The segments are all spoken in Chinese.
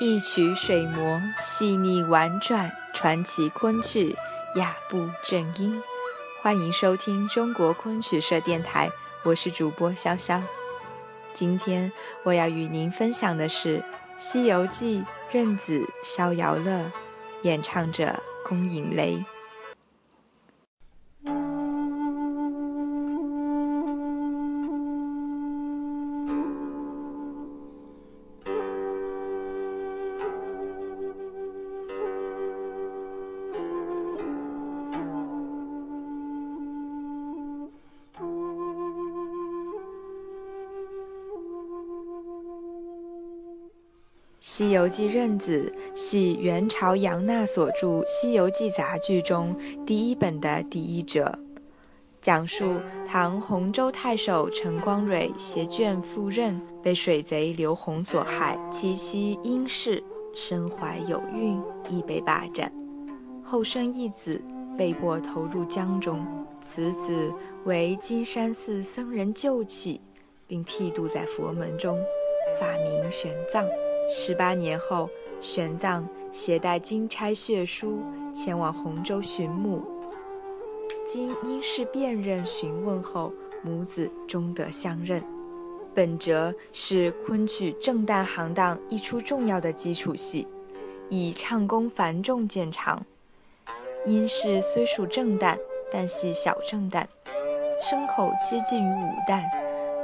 一曲水磨，细腻婉转，传奇昆曲，雅步正音。欢迎收听中国昆曲社电台，我是主播潇潇。今天我要与您分享的是《西游记》任子逍遥乐，演唱者龚颖雷。《西游记》任子系元朝杨娜所著《西游记》杂剧中第一本的第一折，讲述唐洪州太守陈光蕊携眷赴任，被水贼刘洪所害，其妻殷氏身怀有孕，亦被霸占，后生一子，被迫投入江中。此子为金山寺僧人救起，并剃度在佛门中，法名玄奘。十八年后，玄奘携带金钗血书前往洪州寻母。经因氏辨认询问后，母子终得相认。本折是昆曲正旦行当一出重要的基础戏，以唱功繁重见长。因氏虽属正旦，但系小正旦，声口接近于武旦，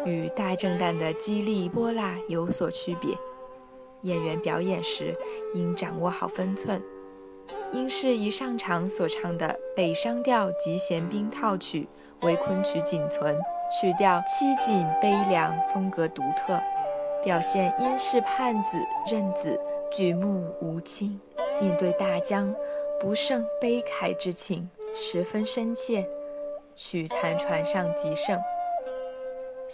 与大正旦的激励波辣有所区别。演员表演时应掌握好分寸。应是一上场所唱的北商调集贤兵套曲为昆曲仅存，曲调凄紧悲凉，风格独特，表现殷氏盼子任子举目无亲，面对大江不胜悲慨之情，十分深切。曲坛传上极盛。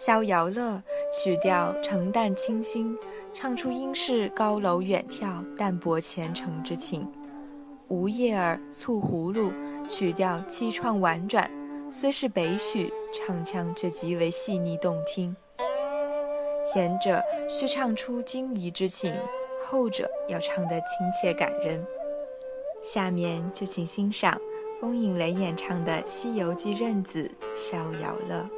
逍遥乐曲调澄淡清新，唱出应是高楼远眺、淡泊前程之情。吴叶儿醋葫芦曲调凄怆婉转，虽是北曲，唱腔却极为细腻动听。前者需唱出惊疑之情，后者要唱得亲切感人。下面就请欣赏龚颖雷演唱的《西游记》任子逍遥乐。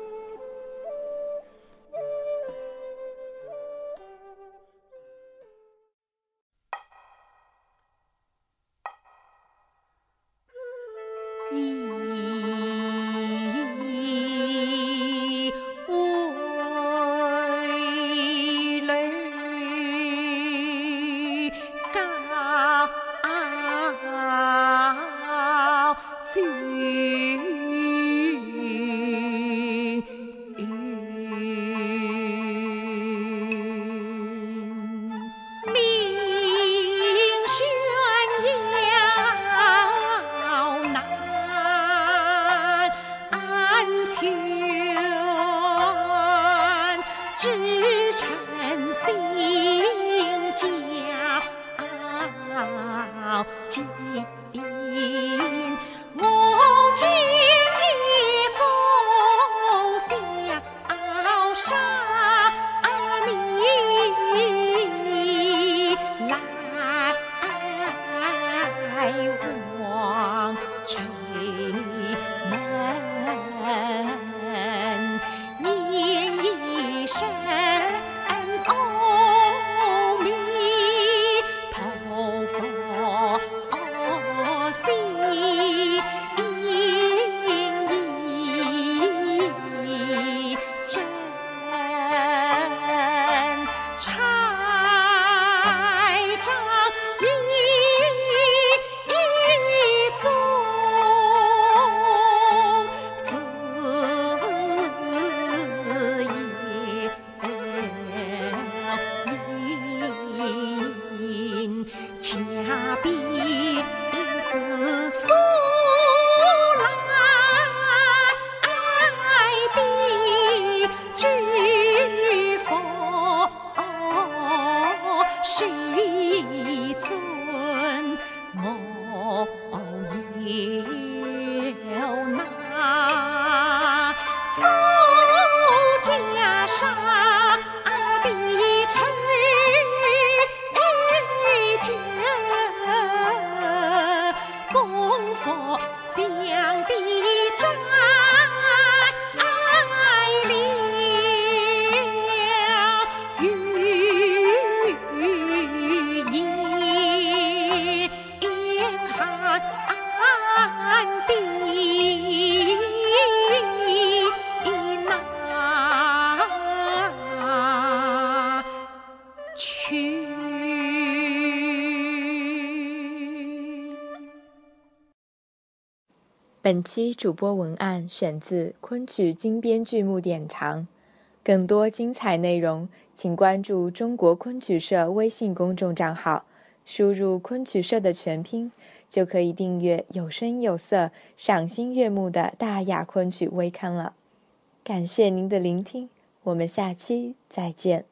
本期主播文案选自昆曲精编剧目典藏，更多精彩内容，请关注中国昆曲社微信公众账号，输入“昆曲社”的全拼，就可以订阅有声有色、赏心悦目的大雅昆曲微刊了。感谢您的聆听，我们下期再见。